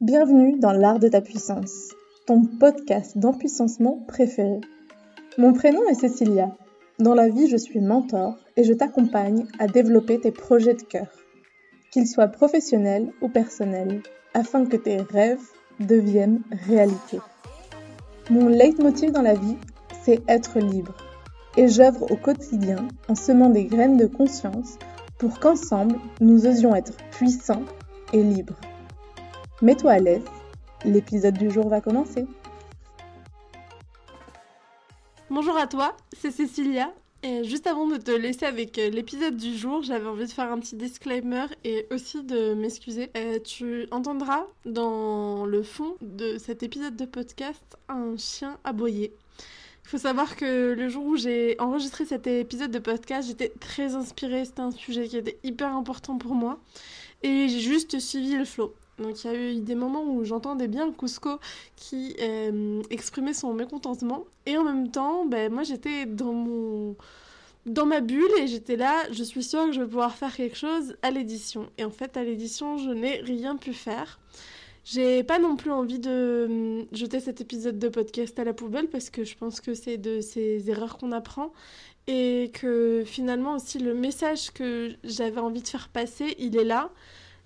Bienvenue dans l'art de ta puissance, ton podcast d'empuissancement préféré. Mon prénom est Cécilia. Dans la vie, je suis mentor et je t'accompagne à développer tes projets de cœur, qu'ils soient professionnels ou personnels, afin que tes rêves deviennent réalité. Mon leitmotiv dans la vie, c'est être libre. Et j'œuvre au quotidien en semant des graines de conscience pour qu'ensemble, nous osions être puissants et libres. Mets-toi à l'aise, l'épisode du jour va commencer. Bonjour à toi, c'est Cécilia. Et juste avant de te laisser avec euh, l'épisode du jour, j'avais envie de faire un petit disclaimer et aussi de m'excuser. Euh, tu entendras dans le fond de cet épisode de podcast un chien aboyer. Il faut savoir que le jour où j'ai enregistré cet épisode de podcast, j'étais très inspirée. C'était un sujet qui était hyper important pour moi. Et j'ai juste suivi le flow. Donc il y a eu des moments où j'entendais bien Cusco qui euh, exprimait son mécontentement. Et en même temps, ben, moi j'étais dans mon dans ma bulle et j'étais là, je suis sûre que je vais pouvoir faire quelque chose à l'édition. Et en fait, à l'édition, je n'ai rien pu faire. J'ai pas non plus envie de hum, jeter cet épisode de podcast à la poubelle parce que je pense que c'est de ces erreurs qu'on apprend et que finalement aussi le message que j'avais envie de faire passer, il est là.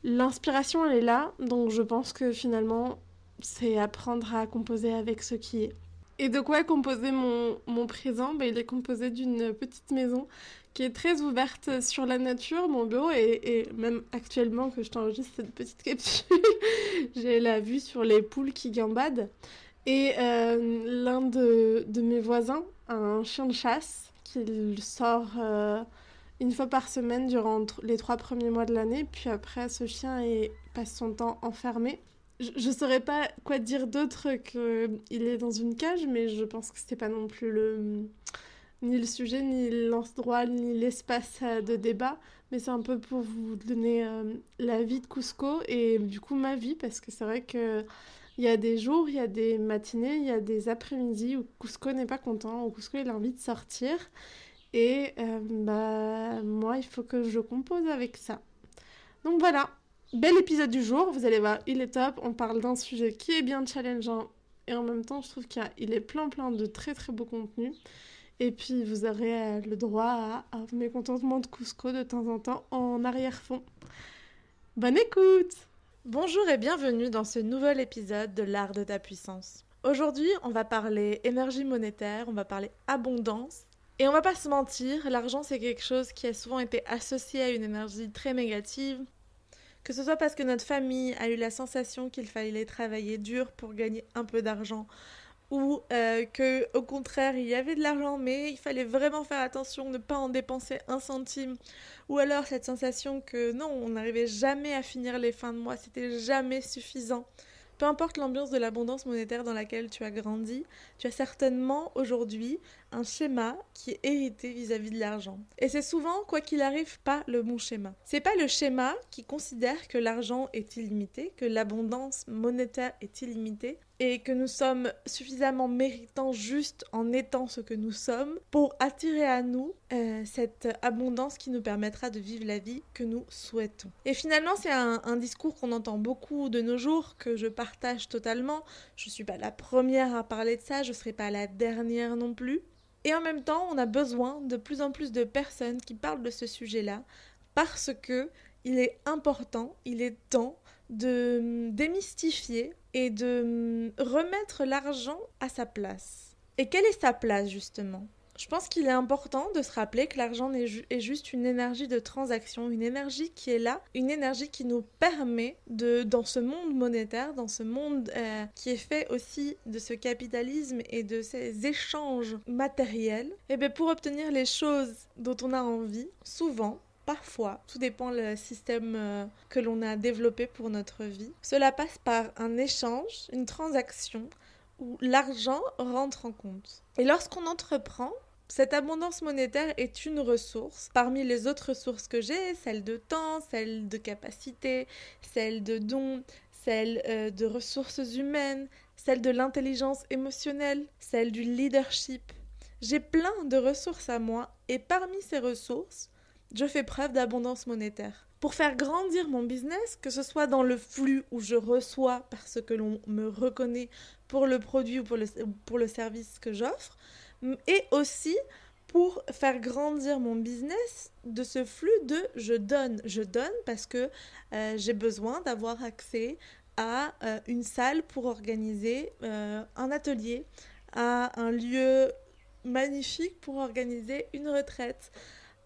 L'inspiration, elle est là, donc je pense que finalement, c'est apprendre à composer avec ce qui est. Et de quoi est composé mon, mon présent? Ben, Il est composé d'une petite maison qui est très ouverte sur la nature. Mon bureau et même actuellement que je t'enregistre cette petite capsule, j'ai la vue sur les poules qui gambadent. Et euh, l'un de, de, mes voisins a un chien de chasse qu'il sort euh, une fois par semaine durant les trois premiers mois de l'année. Puis après, ce chien est, passe son temps enfermé. Je ne saurais pas quoi dire d'autre qu'il est dans une cage, mais je pense que c'était pas non plus le ni le sujet, ni l'endroit, ni l'espace euh, de débat, mais c'est un peu pour vous donner euh, la vie de Cusco et du coup ma vie, parce que c'est vrai que il y a des jours, il y a des matinées, il y a des après-midi où Cusco n'est pas content, où Cusco a envie de sortir. Et euh, bah, moi, il faut que je compose avec ça. Donc voilà, bel épisode du jour. Vous allez voir, il est top. On parle d'un sujet qui est bien challengeant. Et en même temps, je trouve qu'il est plein plein de très très beau contenu. Et puis, vous aurez euh, le droit à, à mécontentement de Cusco de temps en temps en arrière-fond. Bonne écoute Bonjour et bienvenue dans ce nouvel épisode de l'art de ta puissance. Aujourd'hui, on va parler énergie monétaire, on va parler abondance et on va pas se mentir, l'argent c'est quelque chose qui a souvent été associé à une énergie très négative. Que ce soit parce que notre famille a eu la sensation qu'il fallait travailler dur pour gagner un peu d'argent, ou euh, que au contraire il y avait de l'argent mais il fallait vraiment faire attention ne pas en dépenser un centime ou alors cette sensation que non on n'arrivait jamais à finir les fins de mois c'était jamais suffisant peu importe l'ambiance de l'abondance monétaire dans laquelle tu as grandi, tu as certainement aujourd'hui un schéma qui est hérité vis-à-vis de l'argent. Et c'est souvent, quoi qu'il arrive, pas le bon schéma. C'est pas le schéma qui considère que l'argent est illimité, que l'abondance monétaire est illimitée, et que nous sommes suffisamment méritants juste en étant ce que nous sommes pour attirer à nous euh, cette abondance qui nous permettra de vivre la vie que nous souhaitons. Et finalement, c'est un, un, discours qu'on entend beaucoup de nos jours, que je partage totalement. Je ne suis pas la première à parler de ça, je ne serai pas la dernière non plus. Et en même temps, on a besoin de plus en plus de personnes qui parlent de ce sujet-là parce que il est important, il est temps de hum, démystifier et de hum, remettre l'argent à sa place. Et quelle est sa place justement? Je pense qu'il est important de se rappeler que l'argent est, juste une énergie de transaction, une énergie qui est là, une énergie qui nous permet de, dans ce monde monétaire, dans ce monde euh, qui est fait aussi de ce capitalisme et de ces échanges matériels, et eh bien pour obtenir les choses dont on a envie, souvent, Parfois, tout dépend le système euh, que l'on a développé pour notre vie. Cela passe par un échange, une transaction où l'argent rentre en compte. Et lorsqu'on entreprend, cette abondance monétaire est une ressource parmi les autres ressources que j'ai, celle de temps, celle de capacité, celle de dons, celle euh, de ressources humaines, celle de l'intelligence émotionnelle, celle du leadership. J'ai plein de ressources à moi et parmi ces ressources, je fais preuve d'abondance monétaire. pour faire grandir mon business, que ce soit dans le flux où je reçois parce que l'on me reconnaît pour le produit ou pour le, pour le service que j'offre, et aussi pour faire grandir mon business de ce flux de je donne, je donne parce que euh, j'ai besoin d'avoir accès à euh, une salle pour organiser euh, un atelier, à un lieu magnifique pour organiser une retraite,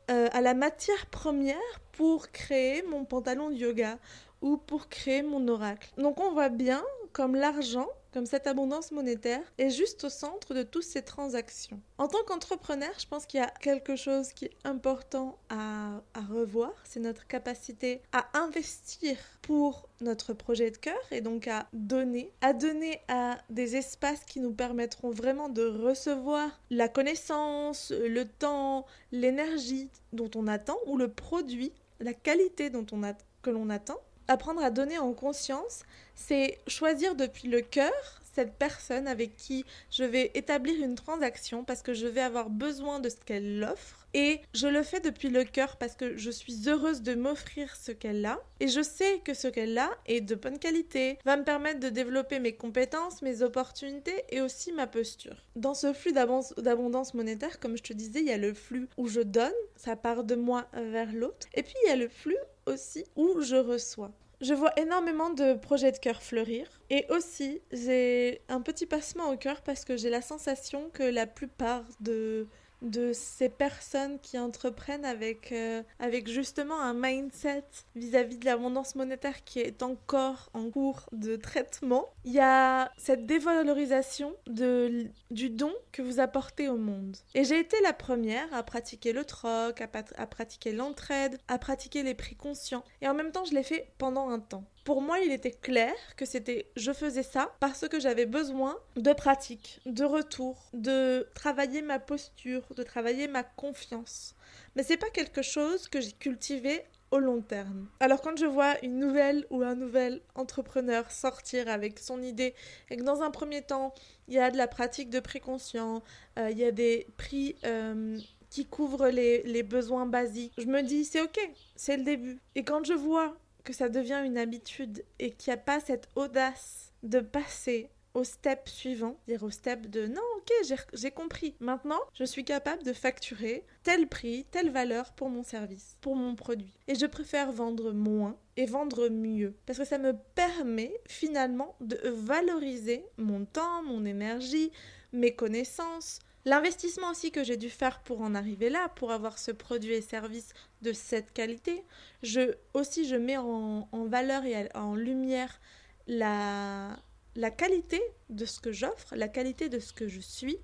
à la matière première pour créer mon pantalon de yoga ou pour créer mon oracle. Donc on voit bien comme l'argent comme cette abondance monétaire est juste au centre de toutes ces transactions. En tant qu'entrepreneur, je pense qu'il y a quelque chose qui est important à, revoir, c'est notre capacité à investir pour notre projet de cœur et donc à donner, à donner à des espaces qui nous permettront vraiment de recevoir la connaissance, le temps, l'énergie dont on attend ou le produit, la qualité dont on que l'on attend apprendre à donner en conscience, c'est choisir depuis le cœur cette personne avec qui je vais établir une transaction parce que je vais avoir besoin de ce qu'elle offre. Et je le fais depuis le cœur parce que je suis heureuse de m'offrir ce qu'elle a. Et je sais que ce qu'elle a est de bonne qualité, va me permettre de développer mes compétences, mes opportunités et aussi ma posture. Dans ce flux d'abondance monétaire, comme je te disais, il y a le flux où je donne, ça part de moi vers l'autre. Et puis il y a le flux aussi où je reçois. Je vois énormément de projets de cœur fleurir. Et aussi, j'ai un petit passement au cœur parce que j'ai la sensation que la plupart de de ces personnes qui entreprennent avec, euh, avec justement un mindset vis-à-vis de l'abondance monétaire qui est encore en cours de traitement. Il y a cette dévalorisation de, du don que vous apportez au monde. Et j'ai été la première à pratiquer le troc, à, à pratiquer l'entraide, à pratiquer les prix conscients. Et en même temps, je l'ai fait pendant un temps. Pour moi, il était clair que c'était je faisais ça parce que j'avais besoin de pratique, de retour, de travailler ma posture, de travailler ma confiance. Mais c'est pas quelque chose que j'ai cultivé au long terme. Alors quand je vois une nouvelle ou un nouvel entrepreneur sortir avec son idée et que dans un premier temps, il y a de la pratique de préconscient, euh, il y a des prix euh, qui couvrent les, les besoins basiques, je me dis c'est ok, c'est le début. Et quand je vois que ça devient une habitude et qu'il n'y a pas cette audace de passer au step suivant, dire au step de non, ok, j'ai compris. Maintenant, je suis capable de facturer tel prix, telle valeur pour mon service, pour mon produit. Et je préfère vendre moins et vendre mieux parce que ça me permet finalement de valoriser mon temps, mon énergie, mes connaissances, L'investissement aussi que j'ai dû faire pour en arriver là, pour avoir ce produit et service de cette qualité, je, aussi je mets en, valeur et en lumière la, la qualité de ce que j'offre, la qualité de ce que je suis.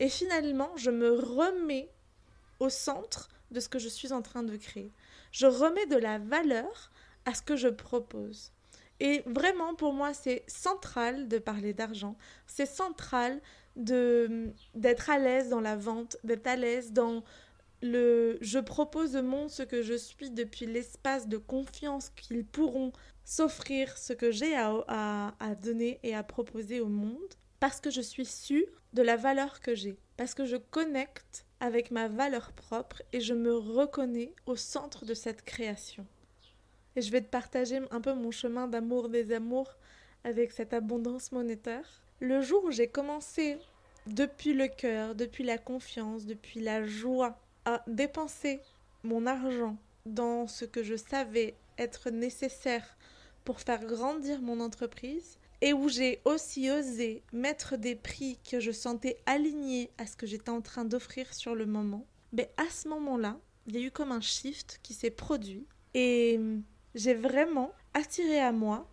Et finalement, je me remets au centre de ce que je suis en train de créer. Je remets de la valeur à ce que je propose. Et vraiment, pour moi, c'est central de parler d'argent. C'est central de d'être à l'aise dans la vente, d'être à l'aise dans le je propose au monde ce que je suis depuis l'espace de confiance qu'ils pourront s'offrir ce que j'ai à, à, donner et à proposer au monde parce que je suis sûre de la valeur que j'ai, parce que je connecte avec ma valeur propre et je me reconnais au centre de cette création. Et je vais te partager un peu mon chemin d'amour des amours avec cette abondance monétaire. Le jour où j'ai commencé depuis le cœur, depuis la confiance, depuis la joie à dépenser mon argent dans ce que je savais être nécessaire pour faire grandir mon entreprise et où j'ai aussi osé mettre des prix que je sentais alignés à ce que j'étais en train d'offrir sur le moment, mais à ce moment-là, il y a eu comme un shift qui s'est produit et j'ai vraiment attiré à moi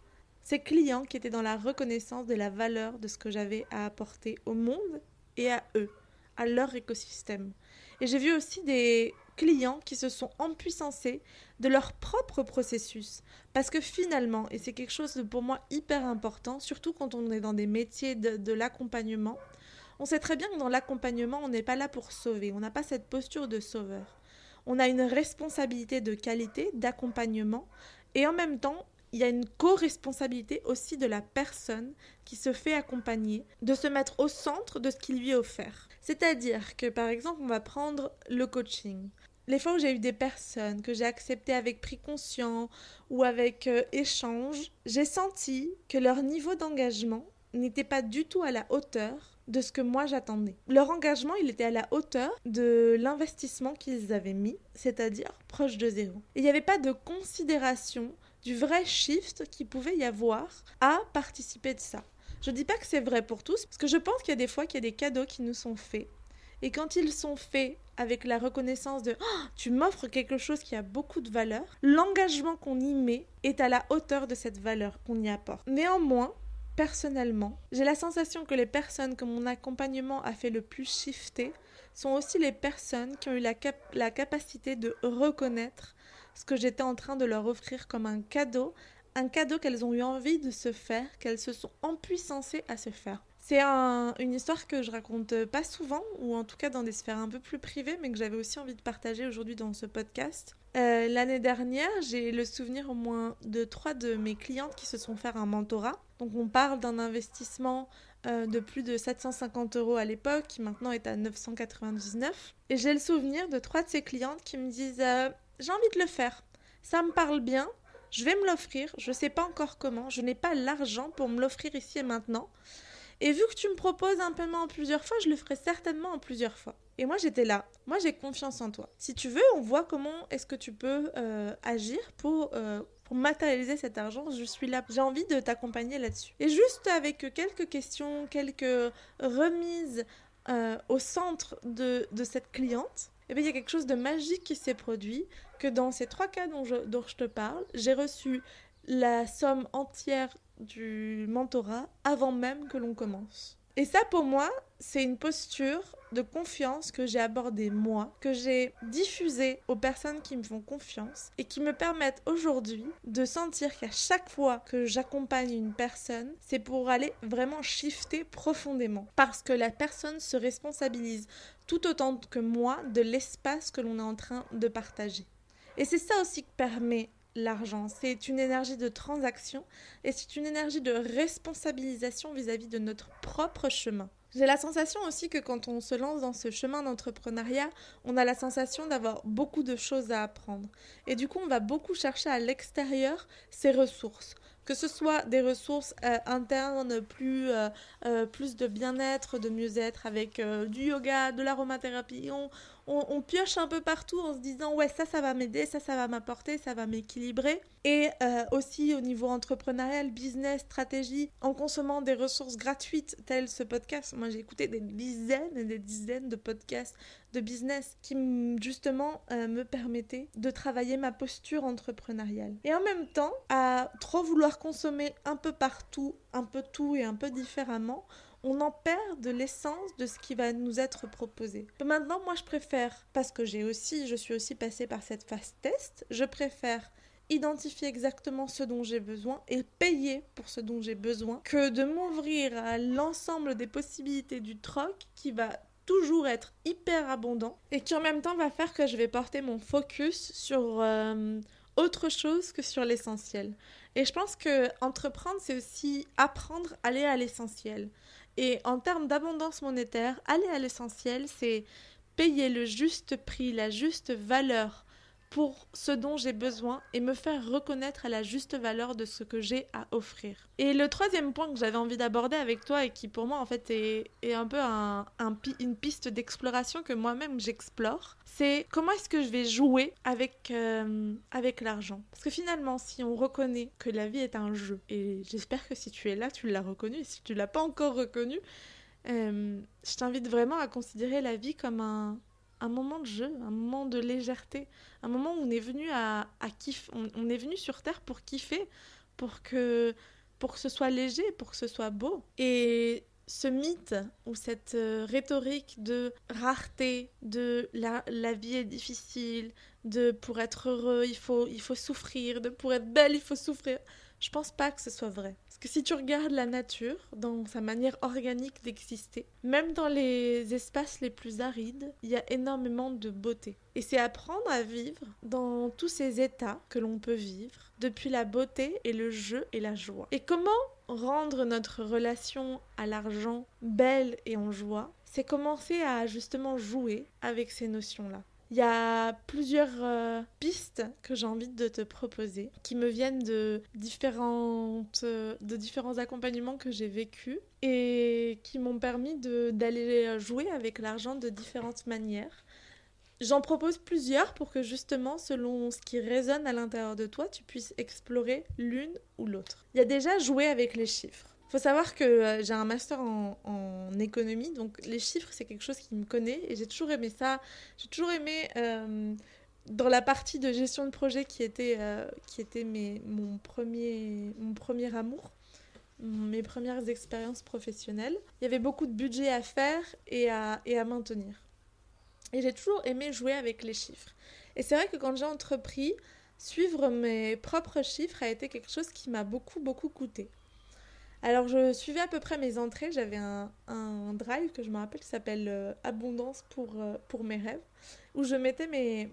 ces clients qui étaient dans la reconnaissance de la valeur de ce que j'avais à apporter au monde et à eux, à leur écosystème. Et j'ai vu aussi des clients qui se sont empuissancés de leur propre processus. Parce que finalement, et c'est quelque chose de pour moi hyper important, surtout quand on est dans des métiers de, de l'accompagnement, on sait très bien que dans l'accompagnement, on n'est pas là pour sauver, on n'a pas cette posture de sauveur. On a une responsabilité de qualité, d'accompagnement, et en même temps, il y a une co-responsabilité aussi de la personne qui se fait accompagner, de se mettre au centre de ce qui lui est offert. C'est-à-dire que par exemple, on va prendre le coaching. les fois où j'ai eu des personnes que j'ai acceptées avec prix conscient ou avec euh, échange, j'ai senti que leur niveau d'engagement n'était pas du tout à la hauteur de ce que moi j'attendais. Leur engagement, il était à la hauteur de l'investissement qu'ils avaient mis, c'est-à-dire proche de zéro. il n'y avait pas de considération du vrai shift qu'il pouvait y avoir à participer de ça. Je dis pas que c'est vrai pour tous, parce que je pense qu'il y a des fois qu'il y a des cadeaux qui nous sont faits. Et quand ils sont faits avec la reconnaissance de oh, tu m'offres quelque chose qui a beaucoup de valeur, l'engagement qu'on y met est à la hauteur de cette valeur qu'on y apporte. Néanmoins, personnellement, j'ai la sensation que les personnes que mon accompagnement a fait le plus shifter sont aussi les personnes qui ont eu la, la capacité de reconnaître ce que j'étais en train de leur offrir comme un cadeau, un cadeau qu'elles ont eu envie de se faire, qu'elles se sont empuissancées à se faire. C'est une histoire que je raconte pas souvent, ou en tout cas dans des sphères un peu plus privées, mais que j'avais aussi envie de partager aujourd'hui dans ce podcast. Euh, l'année dernière, j'ai le souvenir au moins de trois de mes clientes qui se sont fait un mentorat. Donc on parle d'un investissement euh, de plus de 750 euros à l'époque, qui maintenant est à 999. Et j'ai le souvenir de trois de ces clientes qui me disent euh, J'ai envie de le faire, ça me parle bien, je vais me l'offrir, je ne sais pas encore comment, je n'ai pas l'argent pour me l'offrir ici et maintenant. Et vu que tu me proposes un paiement en plusieurs fois, je le ferai certainement en plusieurs fois. Et moi, j'étais là. Moi, j'ai confiance en toi. Si tu veux, on voit comment est-ce que tu peux euh, agir pour, euh, pour matérialiser cet argent. Je suis là. J'ai envie de t'accompagner là-dessus. Et juste avec quelques questions, quelques remises euh, au centre de, de cette cliente, eh bien, il y a quelque chose de magique qui s'est produit, que dans ces trois cas dont je, dont je te parle, j'ai reçu la somme entière du mentorat avant même que l'on commence. Et ça, pour moi, c'est une posture de confiance que j'ai abordée moi, que j'ai diffusée aux personnes qui me font confiance et qui me permettent aujourd'hui de sentir qu'à chaque fois que j'accompagne une personne, c'est pour aller vraiment shifter profondément. Parce que la personne se responsabilise tout autant que moi de l'espace que l'on est en train de partager. Et c'est ça aussi qui permet l'argent. C'est une énergie de transaction et c'est une énergie de responsabilisation vis-à-vis de notre propre chemin. J'ai la sensation aussi que quand on se lance dans ce chemin d'entrepreneuriat, on a la sensation d'avoir beaucoup de choses à apprendre. Et du coup, on va beaucoup chercher à l'extérieur ses ressources que ce soit des ressources euh, internes, plus, euh, euh, plus de bien-être, de mieux-être avec du yoga, de l'aromathérapie. On, pioche un peu partout en se disant ouais ça ça va m'aider, ça ça va m'apporter, ça va m'équilibrer. Et euh, aussi au niveau entrepreneurial, business, stratégie, en consommant des ressources gratuites telles ce podcast. Moi j'ai écouté des dizaines et des dizaines de podcasts de business qui justement euh, me permettaient de travailler ma posture entrepreneuriale. Et en même temps, à trop vouloir consommer un peu partout, un peu tout et un peu différemment, on en perd de l'essence de ce qui va nous être proposé. Maintenant, moi, je préfère, parce que j'ai aussi, je suis aussi passée par cette phase test, je préfère identifier exactement ce dont j'ai besoin et payer pour ce dont j'ai besoin que de m'ouvrir à l'ensemble des possibilités du troc qui va toujours être hyper abondant et qui en même temps va faire que je vais porter mon focus sur euh, autre chose que sur l'essentiel. Et je pense que entreprendre, c'est aussi apprendre à aller à l'essentiel. Et en termes d'abondance monétaire, aller à l'essentiel, c'est payer le juste prix, la juste valeur pour ce dont j'ai besoin et me faire reconnaître à la juste valeur de ce que j'ai à offrir. Et le troisième point que j'avais envie d'aborder avec toi et qui pour moi en fait est, un peu un, une piste d'exploration que moi-même j'explore, c'est comment est-ce que je vais jouer avec, euh, avec l'argent? Parce que finalement, si on reconnaît que la vie est un jeu, et j'espère que si tu es là, tu l'as reconnu, et si tu l'as pas encore reconnu, euh, je t'invite vraiment à considérer la vie comme un, un moment de jeu, un moment de légèreté, un moment où on est venu à, à on, est venu sur Terre pour kiffer, pour que, pour que ce soit léger, pour que ce soit beau. Et ce mythe ou cette euh, rhétorique de rareté, de la, la, vie est difficile, de pour être heureux il faut, il faut souffrir, de pour être belle il faut souffrir, je pense pas que ce soit vrai. Parce que si tu regardes la nature dans sa manière organique d'exister, même dans les espaces les plus arides, il y a énormément de beauté. Et c'est apprendre à vivre dans tous ces états que l'on peut vivre, depuis la beauté et le jeu et la joie. Et comment rendre notre relation à l'argent belle et en joie, c'est commencer à justement jouer avec ces notions-là. Il y a plusieurs euh, pistes que j'ai envie de te proposer qui me viennent de, différentes, de différents accompagnements que j'ai vécus et qui m'ont permis d'aller jouer avec l'argent de différentes manières. J'en propose plusieurs pour que justement, selon ce qui résonne à l'intérieur de toi, tu puisses explorer l'une ou l'autre. Il y a déjà jouer avec les chiffres. Il faut savoir que euh, j'ai un master en, économie, donc les chiffres, c'est quelque chose qui me connaît et j'ai toujours aimé ça. J'ai toujours aimé, euh, dans la partie de gestion de projet qui était, euh, qui était mon, premier, mon premier amour, mes premières expériences professionnelles, il y avait beaucoup de budget à faire et à, et à maintenir. Et j'ai toujours aimé jouer avec les chiffres. Et c'est vrai que quand j'ai entrepris, suivre mes propres chiffres a été quelque chose qui m'a beaucoup, beaucoup coûté. Alors je suivais à peu près mes entrées, j'avais un, drive que je me rappelle qui s'appelle euh, Abondance pour, euh, pour mes rêves, où je mettais mes,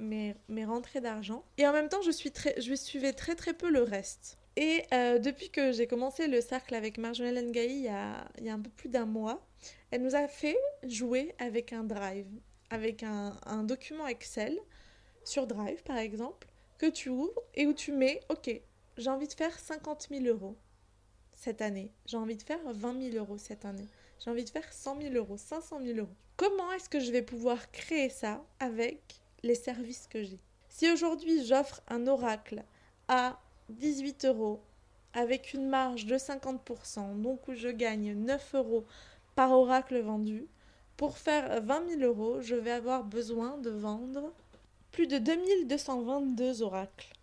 mes, rentrées d'argent. Et en même temps, je, suis très, je suivais très très peu le reste. Et euh, depuis que j'ai commencé le cercle avec Marjolaine Ngaï il y a, il y a un peu plus d'un mois, elle nous a fait jouer avec un drive, avec un, un document Excel sur Drive par exemple, que tu ouvres et où tu mets, ok, j'ai envie de faire 50 000 euros cette année. J'ai envie de faire 20 000 euros cette année. J'ai envie de faire 100 000 euros, 500 000 euros. Comment est-ce que je vais pouvoir créer ça avec les services que j'ai? Si aujourd'hui j'offre un oracle à 18 euros avec une marge de 50%, donc où je gagne 9 euros par oracle vendu, pour faire 20 000 euros, je vais avoir besoin de vendre plus de 2222 oracles.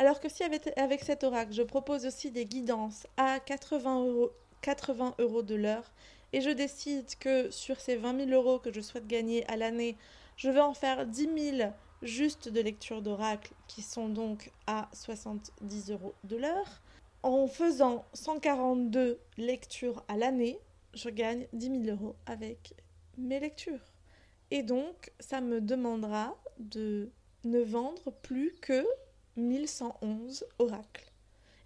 Alors que si avec, cet oracle, je propose aussi des guidances à 80 euros, 80 euros de l'heure, et je décide que sur ces 20 000 euros que je souhaite gagner à l'année, je vais en faire 10 000 juste de lecture d'oracle, qui sont donc à 70 euros de l'heure. En faisant 142 lectures à l'année, je gagne 10 000 euros avec mes lectures. Et donc, ça me demandera de ne vendre plus que 1111 oracles.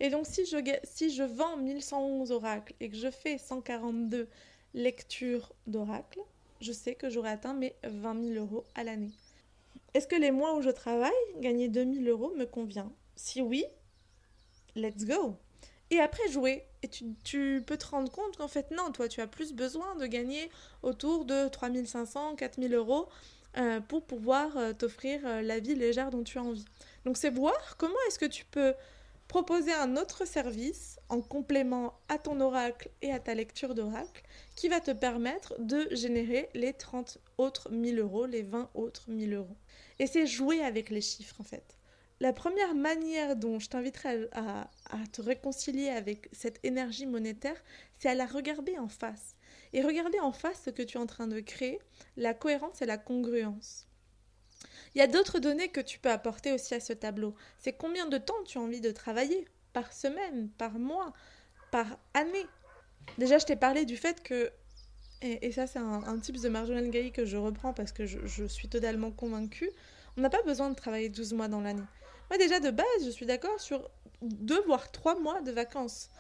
Et donc si je, si je vends 1111 oracles et que je fais 142 lectures d'oracles, je sais que j'aurai atteint mes 20 000 euros à l'année. Est-ce que les mois où je travaille, gagner 2000 euros me convient? Si oui, let's go. Et après jouer. Et tu, tu peux te rendre compte qu'en fait, non, toi, tu as plus besoin de gagner autour de 3500, 4000 euros euh, pour pouvoir euh, t'offrir euh, la vie légère dont tu as envie. Donc c'est voir comment est-ce que tu peux proposer un autre service en complément à ton oracle et à ta lecture d'oracle qui va te permettre de générer les 30 autres 1000 euros, les 20 autres 1000 euros. Et c'est jouer avec les chiffres en fait. La première manière dont je t'inviterai à, à, te réconcilier avec cette énergie monétaire, c'est à la regarder en face. Et regarder en face ce que tu es en train de créer, la cohérence et la congruence. Il y a d'autres données que tu peux apporter aussi à ce tableau. C'est combien de temps tu as envie de travailler Par semaine, par mois, par année? Déjà, je t'ai parlé du fait que, et, ça c'est un, un type de Marjolaine Gailly que je reprends parce que je, suis totalement convaincue, on n'a pas besoin de travailler 12 mois dans l'année. Moi déjà de base, je suis d'accord sur 2 voire 3 mois de vacances.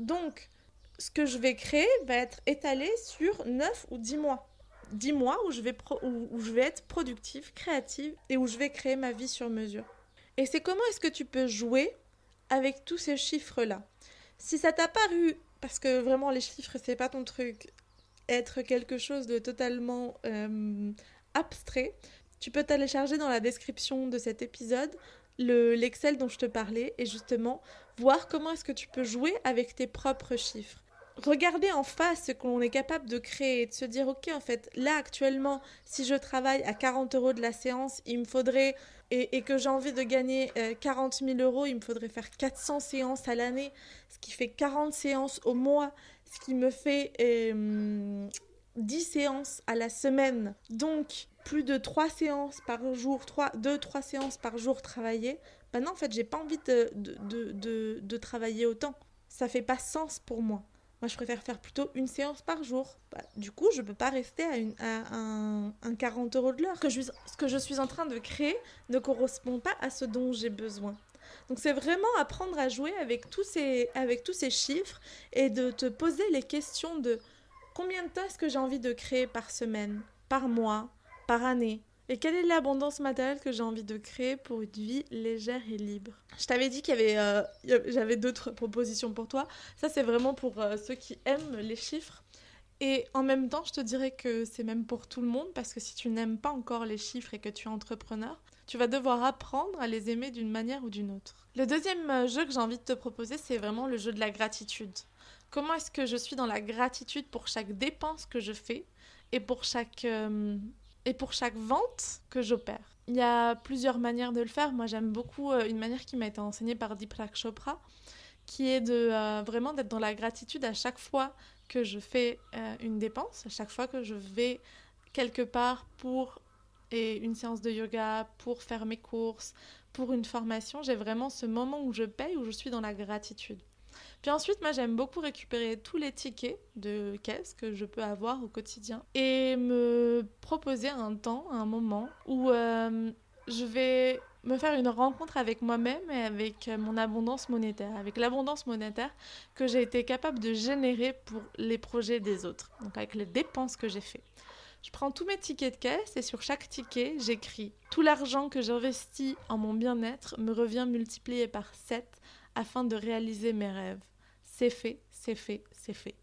Donc, ce que je vais créer va être étalé sur 9 ou 10 mois. 10 mois où je, vais être productive, créative et où je vais créer ma vie sur mesure. Et c'est comment est-ce que tu peux jouer avec tous ces chiffres-là? Si ça t'a paru, parce que vraiment les chiffres c'est pas ton truc, être quelque chose de totalement euh, abstrait, tu peux télécharger dans la description de cet épisode le l'Excel dont je te parlais et justement voir comment est-ce que tu peux jouer avec tes propres chiffres regarder en face ce qu'on est capable de créer et de se dire ok en fait là actuellement si je travaille à 40 euros de la séance il me faudrait et, que j'ai envie de gagner 40 euh, 000 euros il me faudrait faire 400 séances à l'année ce qui fait 40 séances au mois ce qui me fait 10 euh, séances à la semaine. Donc plus de 3 séances par jour 3, 2 3 séances par jour travaillées ben non en fait j'ai pas envie de, de, de, de travailler autant. Ça fait pas sens pour moi moi, je préfère faire plutôt une séance par jour. Bah, du coup, je ne peux pas rester à, une, un, 40 euros de l'heure. Ce que je suis en train de créer ne correspond pas à ce dont j'ai besoin. Donc c'est vraiment apprendre à jouer avec tous, ces, avec tous ces chiffres et de te poser les questions de combien de temps est-ce que j'ai envie de créer par semaine, par mois, par année Et quelle est l'abondance matérielle que j'ai envie de créer pour une vie légère et libre? Je t'avais dit qu'il y avait, euh, j'avais d'autres propositions pour toi. Ça, c'est vraiment pour euh, ceux qui aiment les chiffres. Et en même temps, je te dirais que c'est même pour tout le monde, parce que si tu n'aimes pas encore les chiffres et que tu es entrepreneur, tu vas devoir apprendre à les aimer d'une manière ou d'une autre. Le deuxième euh, jeu que j'ai envie de te proposer, c'est vraiment le jeu de la gratitude. Comment est-ce que je suis dans la gratitude pour chaque dépense que je fais et pour chaque et pour chaque vente que j'opère. Il y a plusieurs manières de le faire. Moi, j'aime beaucoup euh, une manière qui m'a été enseignée par Deepak Chopra, qui est de euh, vraiment d'être dans la gratitude à chaque fois que je fais euh, une dépense, à chaque fois que je vais quelque part pour et une séance de yoga, pour faire mes courses, pour une formation, j'ai vraiment ce moment où je paye, où je suis dans la gratitude. Puis ensuite, moi, j'aime beaucoup récupérer tous les tickets de caisse que je peux avoir au quotidien et me proposer un temps, un moment où euh, je vais me faire une rencontre avec moi-même et avec mon abondance monétaire, avec l'abondance monétaire que j'ai été capable de générer pour les projets des autres, donc avec les dépenses que j'ai fait. Je prends tous mes tickets de caisse et sur chaque ticket, j'écris tout l'argent que j'investis en mon bien-être me revient multiplié par 7 afin de réaliser mes rêves. C'est fait, c'est fait, c'est fait.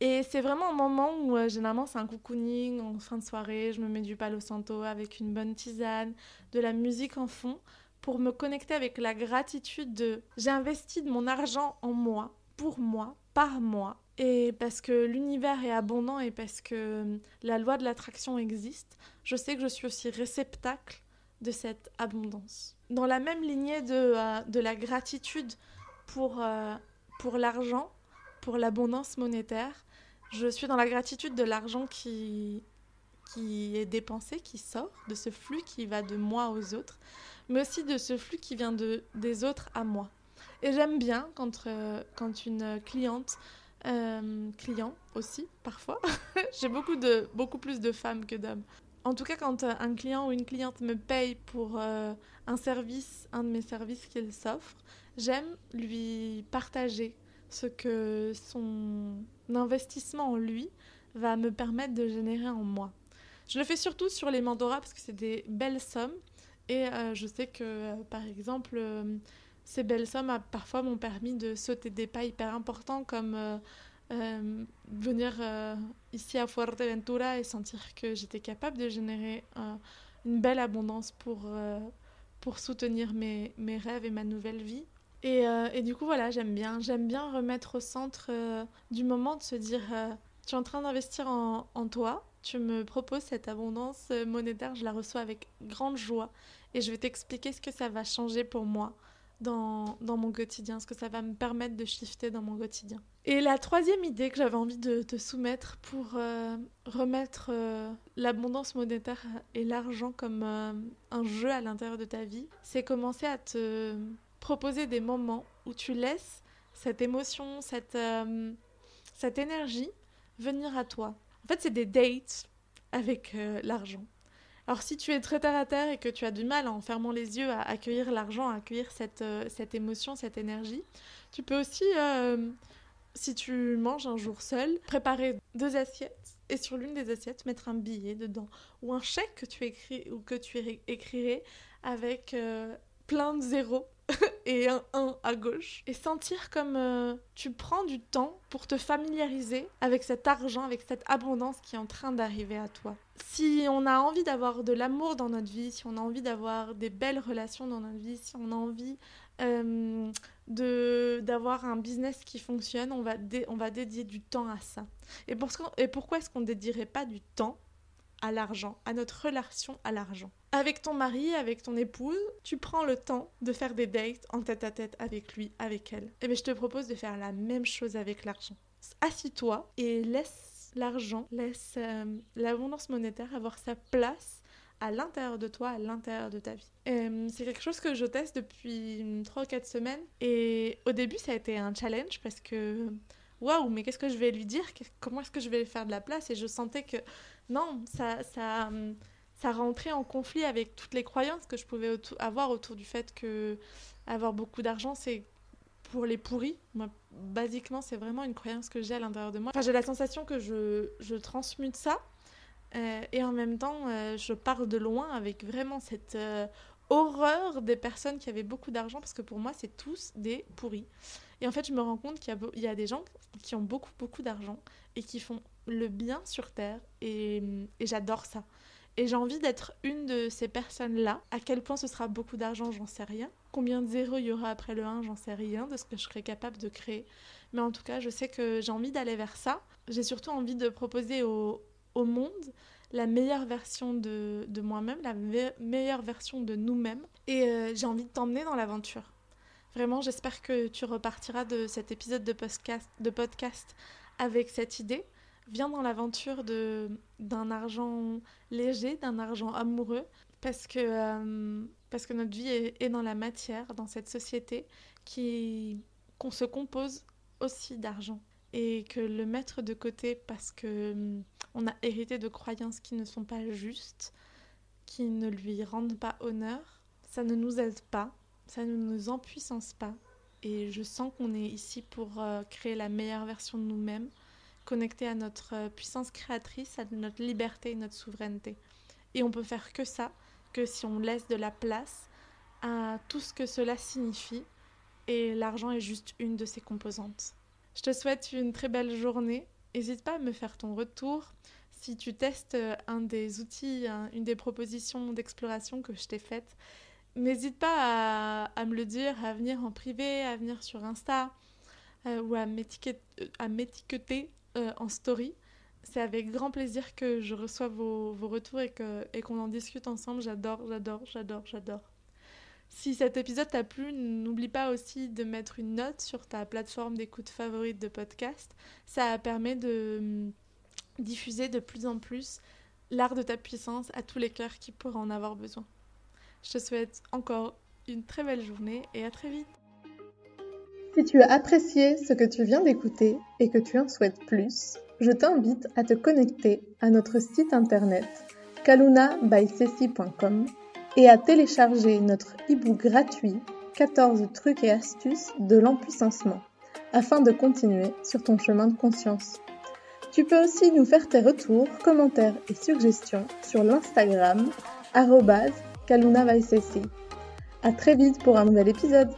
Et c'est vraiment un moment où euh, généralement c'est un cocooning en fin de soirée, je me mets du palo santo avec une bonne tisane, de la musique en fond pour me connecter avec la gratitude de j'ai investi de mon argent en moi, pour moi, par moi. Et parce que l'univers est abondant et parce que euh, la loi de l'attraction existe, je sais que je suis aussi réceptacle de cette abondance. Dans la même lignée de, euh, de la gratitude pour, euh, pour l'argent, pour l'abondance monétaire. Je suis dans la gratitude de l'argent qui, qui est dépensé, qui sort, de ce flux qui va de moi aux autres, mais aussi de ce flux qui vient de, des autres à moi. Et j'aime bien quand, euh, quand une cliente, euh, client aussi parfois, j'ai beaucoup, beaucoup plus de femmes que d'hommes. En tout cas, quand un client ou une cliente me paye pour un service, un de mes services qu'il s'offre, J'aime lui partager ce que son investissement en lui va me permettre de générer en moi. Je le fais surtout sur les mentorats parce que c'est des belles sommes et euh, je sais que euh, par exemple euh, ces belles sommes parfois m'ont permis de sauter des pas hyper importants comme venir ici à Fuerteventura et sentir que j'étais capable de générer une belle abondance pour, pour soutenir mes, mes rêves et ma nouvelle vie euh, et, du coup, voilà, j'aime bien. J'aime bien remettre au centre euh, du moment de se dire euh, tu es en train d'investir en, toi, tu me proposes cette abondance monétaire, je la reçois avec grande joie et je vais t'expliquer ce que ça va changer pour moi dans, dans, mon quotidien, ce que ça va me permettre de shifter dans mon quotidien. Et la troisième idée que j'avais envie de te soumettre pour remettre l'abondance monétaire et l'argent comme un jeu à l'intérieur de ta vie, c'est commencer à te proposer des moments où tu laisses cette émotion, cette, euh, cette énergie venir à toi. En fait, c'est des dates avec euh, l'argent. Alors si tu es très terre à terre et que tu as du mal en fermant les yeux à accueillir l'argent, à accueillir cette, euh, cette émotion, cette énergie, tu peux aussi, si tu manges un jour seul, préparer deux assiettes et sur l'une des assiettes mettre un billet dedans ou un chèque que tu écris ou que tu écrirais avec plein de zéros et un 1 à gauche. Et sentir comme euh, tu prends du temps pour te familiariser avec cet argent, avec cette abondance qui est en train d'arriver à toi. Si on a envie d'avoir de l'amour dans notre vie, si on a envie d'avoir des belles relations dans notre vie, si on a envie euh, de d'avoir un business qui fonctionne, on va, on va dédier du temps à ça. Et, pour et pourquoi est-ce qu'on ne dédierait pas du temps à l'argent, à notre relation à l'argent. Avec ton mari, avec ton épouse, tu prends le temps de faire des dates en tête à tête avec lui, avec elle. Et eh bien je te propose de faire la même chose avec l'argent. Assis-toi et laisse l'argent, laisse euh, l'abondance monétaire avoir sa place à l'intérieur de toi, à l'intérieur de ta vie. Euh, c'est quelque chose que je teste depuis 3 ou 4 semaines. Et au début, ça a été un challenge parce que waouh, mais qu'est-ce que je vais lui dire? Comment est-ce que je vais lui faire de la place? Et je sentais que non, ça, ça, ça rentrait en conflit avec toutes les croyances que je pouvais avoir autour du fait que avoir beaucoup d'argent, c'est pour les pourris. Moi, basiquement, c'est vraiment une croyance que j'ai à l'intérieur de moi. Enfin, j'ai la sensation que je, je transmute ça Euh, et en même temps, euh, je pars de loin avec vraiment cette euh, horreur des personnes qui avaient beaucoup d'argent, parce que pour moi, c'est tous des pourris. Et en fait, je me rends compte qu'il y, a des gens qui ont beaucoup, beaucoup d'argent et qui font le bien sur Terre, et, j'adore ça. Et j'ai envie d'être une de ces personnes-là. À quel point ce sera beaucoup d'argent, j'en sais rien. Combien de zéros il y aura après le 1, j'en sais rien, de ce que je serai capable de créer. Mais en tout cas, je sais que j'ai envie d'aller vers ça. J'ai surtout envie de proposer au, monde la meilleure version de, de moi-même, la meilleure version de nous-mêmes. Et euh, j'ai envie de t'emmener dans l'aventure. Vraiment, j'espère que tu repartiras de cet épisode de podcast, de podcast avec cette idée. Viens dans l'aventure d'un argent léger, d'un argent amoureux, parce que, euh, parce que notre vie est, est, dans la matière, dans cette société qui qu'on se compose aussi d'argent. Et que le mettre de côté parce que hum, on a hérité de croyances qui ne sont pas justes, qui ne lui rendent pas honneur, ça ne nous aide pas, ça ne nous empuissance pas. Et je sens qu'on est ici pour euh, créer la meilleure version de nous-mêmes, connecté à notre euh, puissance créatrice, à notre liberté et notre souveraineté. Et on peut faire que ça, que si on laisse de la place à tout ce que cela signifie. Et l'argent est juste une de ses composantes. Je te souhaite une très belle journée. N'hésite pas à me faire ton retour si tu testes euh, un des outils, une des propositions d'exploration que je t'ai faites. N'hésite pas à, me le dire, à venir en privé, à venir sur Insta euh, ou à m'étiqueter euh, en story. C'est avec grand plaisir que je reçois vos, retours et qu'on et qu'on en discute ensemble. J'adore, j'adore, j'adore, j'adore. Si cet épisode t'a plu, n'oublie pas aussi de mettre une note sur ta plateforme d'écoute favorite de podcast. Ça permet de hum, diffuser de plus en plus l'art de ta puissance à tous les cœurs qui pourraient en avoir besoin. Je te souhaite encore une très belle journée et à très vite. Si tu as apprécié ce que tu viens d'écouter et que tu en souhaites plus, je t'invite à te connecter à notre site internet kalunabysessi.com et à télécharger notre e-book gratuit 14 trucs et astuces de l'empuissancement afin de continuer sur ton chemin de conscience. Tu peux aussi nous faire tes retours, commentaires et suggestions sur l'Instagram kalunavaisesi. À très vite pour un nouvel épisode.